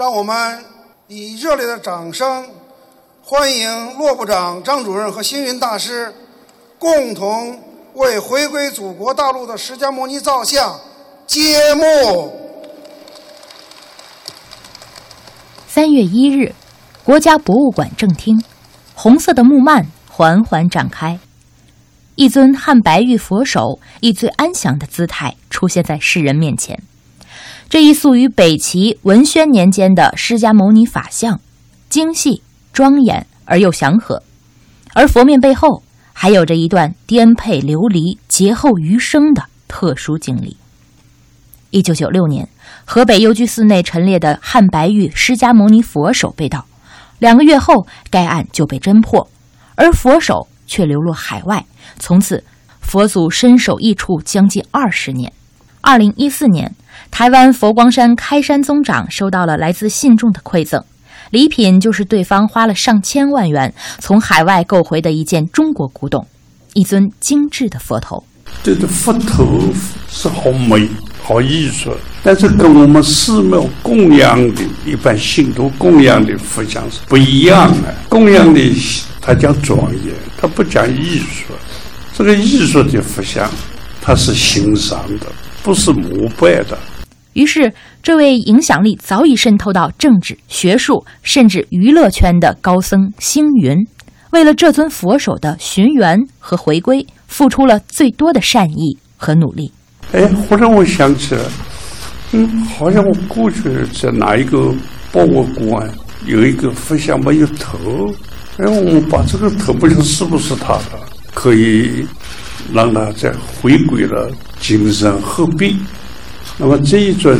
让我们以热烈的掌声欢迎骆部长、张主任和星云大师共同为回归祖国大陆的释迦牟尼造像揭幕。三月一日，国家博物馆正厅，红色的木幔缓缓展开，一尊汉白玉佛手以最安详的姿态出现在世人面前。这一塑于北齐文宣年间的释迦牟尼法像，精细庄严而又祥和，而佛面背后还有着一段颠沛流离、劫后余生的特殊经历。一九九六年，河北幽居寺内陈列的汉白玉释迦牟尼佛手被盗，两个月后该案就被侦破，而佛手却流落海外，从此佛祖身首异处将近二十年。二零一四年。台湾佛光山开山宗长收到了来自信众的馈赠，礼品就是对方花了上千万元从海外购回的一件中国古董，一尊精致的佛头。这个佛头是好美、好艺术，但是跟我们寺庙供养的一般信徒供养的佛像是不一样的。供养的它讲庄严，它不讲艺术。这个艺术的佛像，它是欣赏的，不是膜拜的。于是，这位影响力早已渗透到政治、学术甚至娱乐圈的高僧星云，为了这尊佛手的寻源和回归，付出了最多的善意和努力。哎，忽然我想起来，嗯，好像我过去在哪一个博物馆有一个佛像没有头，哎，我们把这个头不知道是不是他的，可以让他再回归了精神合璧。那么这一尊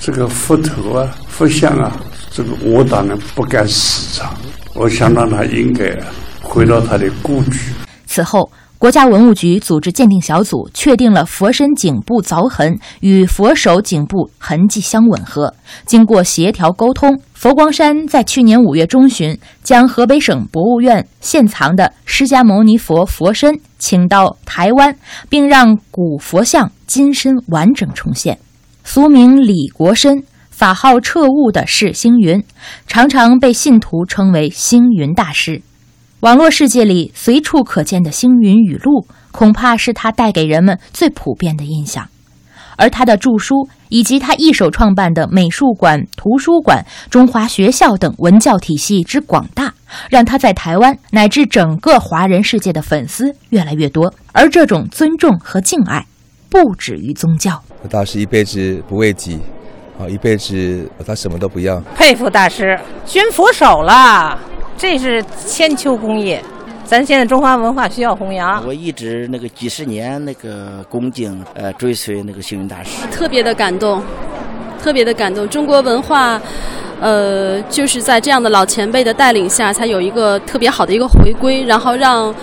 这个佛头啊、佛像啊，这个我当然不敢私藏，我想让他应该回到他的故居。此后，国家文物局组织鉴定小组确定了佛身颈部凿痕与佛手颈部痕迹相吻合。经过协调沟通，佛光山在去年五月中旬将河北省博物院现藏的释迦牟尼佛佛身请到台湾，并让古佛像金身完整重现。俗名李国深，法号彻悟的是星云，常常被信徒称为星云大师。网络世界里随处可见的星云语录，恐怕是他带给人们最普遍的印象。而他的著书以及他一手创办的美术馆、图书馆、中华学校等文教体系之广大，让他在台湾乃至整个华人世界的粉丝越来越多。而这种尊重和敬爱，不止于宗教。大师一辈子不为己，啊，一辈子他什么都不要。佩服大师，捐佛手了，这是千秋功业，咱现在中华文化需要弘扬。我一直那个几十年那个恭敬呃追随那个星云大师，特别的感动，特别的感动。中国文化，呃，就是在这样的老前辈的带领下，才有一个特别好的一个回归，然后让。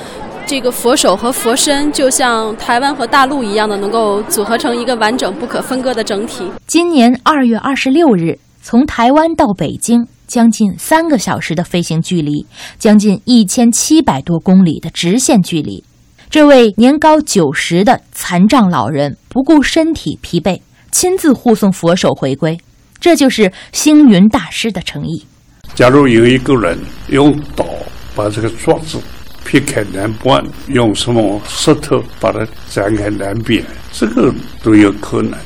这个佛手和佛身就像台湾和大陆一样的，能够组合成一个完整不可分割的整体。今年二月二十六日，从台湾到北京将近三个小时的飞行距离，将近一千七百多公里的直线距离，这位年高九十的残障老人不顾身体疲惫，亲自护送佛手回归，这就是星云大师的诚意。假如有一个人用刀把这个桌子。劈开南半，用什么石头把它展开南边，这个都有可能。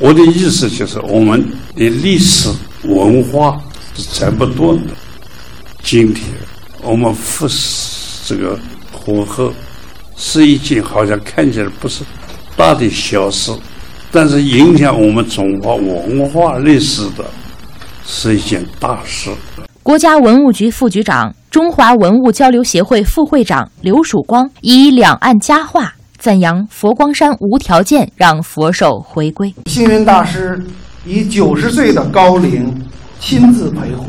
我的意思就是，我们的历史文化是斩不断的。今天我们复这个火候，是一件好像看起来不是大的小事，但是影响我们中华文化历史的，是一件大事。国家文物局副局长。中华文物交流协会副会长刘曙光以两岸佳话赞扬佛光山无条件让佛手回归。星云大师以九十岁的高龄亲自陪护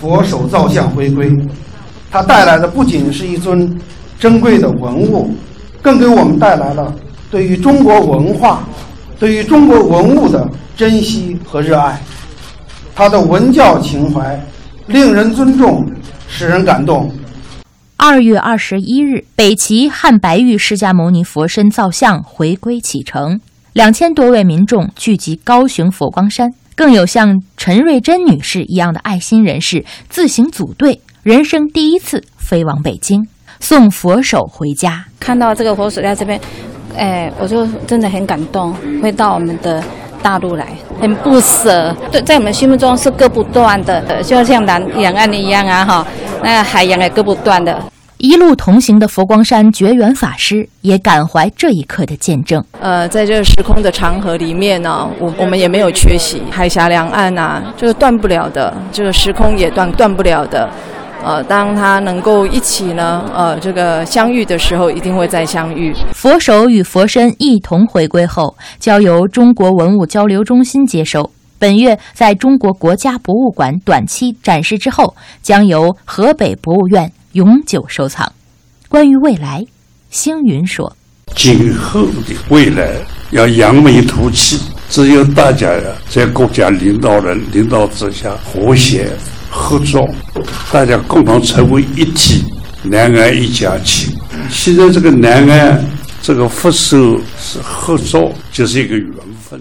佛手造像回归，它带来的不仅是一尊珍贵的文物，更给我们带来了对于中国文化、对于中国文物的珍惜和热爱。他的文教情怀令人尊重。使人感动。二月二十一日，北齐汉白玉释迦牟尼佛身造像回归启程，两千多位民众聚集高雄佛光山，更有像陈瑞珍女士一样的爱心人士自行组队，人生第一次飞往北京，送佛手回家。看到这个佛手在这边，哎，我就真的很感动，会到我们的大陆来，很不舍。对，在我们心目中是割不断的，就像南两岸的一样啊，哈，那海洋也割不断的。一路同行的佛光山觉缘法师也感怀这一刻的见证。呃，在这个时空的长河里面呢，我我们也没有缺席。海峡两岸啊，这个断不了的，这个时空也断断不了的。呃，当他能够一起呢，呃，这个相遇的时候，一定会再相遇。佛手与佛身一同回归后，交由中国文物交流中心接收。本月在中国国家博物馆短期展示之后，将由河北博物院。永久收藏。关于未来，星云说：“今后的未来要扬眉吐气，只有大家呀，在国家领导人领导之下和谐合作，大家共同成为一体，南安一家亲。现在这个南安这个佛手是合作，就是一个缘分。”